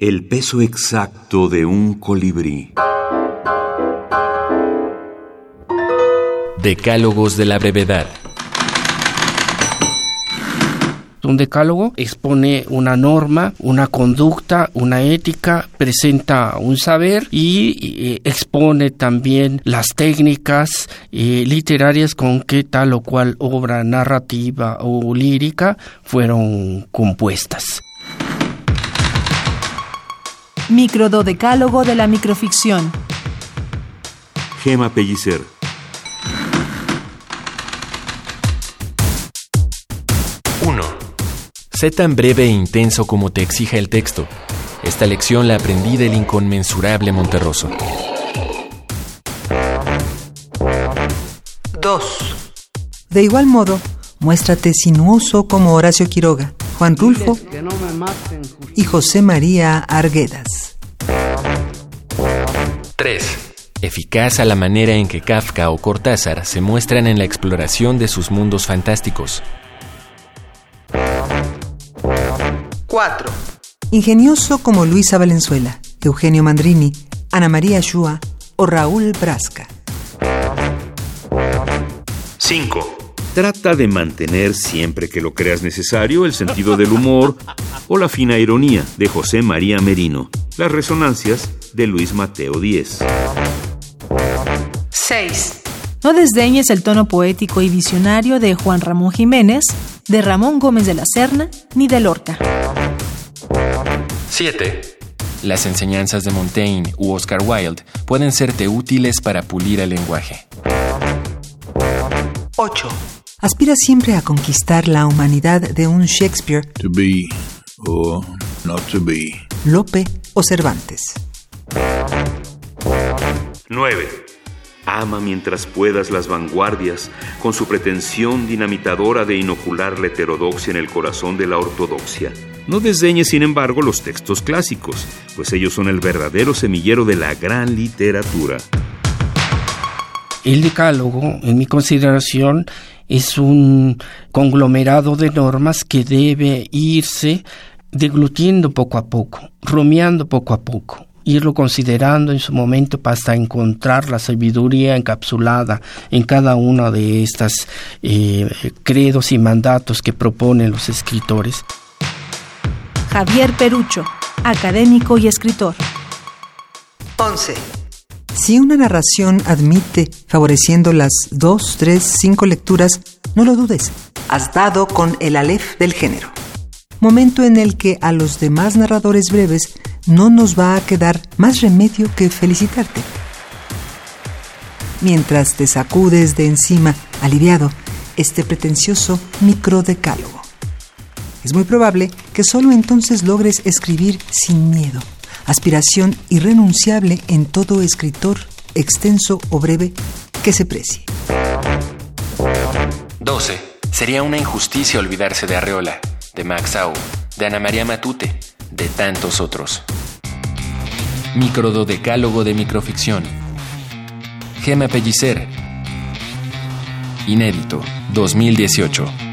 El peso exacto de un colibrí. Decálogos de la brevedad. Un decálogo expone una norma, una conducta, una ética, presenta un saber y expone también las técnicas eh, literarias con que tal o cual obra narrativa o lírica fueron compuestas. Micrododecálogo de la microficción. Gema Pellicer. Sé tan breve e intenso como te exija el texto. Esta lección la aprendí del inconmensurable Monterroso. 2. De igual modo, muéstrate sinuoso como Horacio Quiroga, Juan Rulfo y José María Arguedas. 3. Eficaz a la manera en que Kafka o Cortázar se muestran en la exploración de sus mundos fantásticos. 4. Ingenioso como Luisa Valenzuela, Eugenio Mandrini, Ana María Shua o Raúl Brasca. 5. Trata de mantener siempre que lo creas necesario el sentido del humor o la fina ironía de José María Merino. Las resonancias de Luis Mateo Díez. 6. No desdeñes el tono poético y visionario de Juan Ramón Jiménez, de Ramón Gómez de la Serna ni de Lorca. 7. Las enseñanzas de Montaigne u Oscar Wilde pueden serte útiles para pulir el lenguaje. 8. Aspira siempre a conquistar la humanidad de un Shakespeare. To be or not to be. Lope o Cervantes. 9. Ama mientras puedas las vanguardias, con su pretensión dinamitadora de inocular la heterodoxia en el corazón de la ortodoxia. No desdeñes, sin embargo, los textos clásicos, pues ellos son el verdadero semillero de la gran literatura. El decálogo, en mi consideración, es un conglomerado de normas que debe irse deglutiendo poco a poco, rumiando poco a poco, irlo considerando en su momento hasta encontrar la sabiduría encapsulada en cada una de estas eh, credos y mandatos que proponen los escritores. Javier Perucho, académico y escritor. 11. Si una narración admite favoreciendo las dos, tres, cinco lecturas, no lo dudes. Has dado con el alef del género. Momento en el que a los demás narradores breves no nos va a quedar más remedio que felicitarte. Mientras te sacudes de encima, aliviado, este pretencioso microdecálogo. Es muy probable que solo entonces logres escribir sin miedo, aspiración irrenunciable en todo escritor, extenso o breve, que se precie. 12. Sería una injusticia olvidarse de Arreola, de Max Au, de Ana María Matute, de tantos otros. Micrododecálogo de microficción. Gema Pellicer. Inédito, 2018.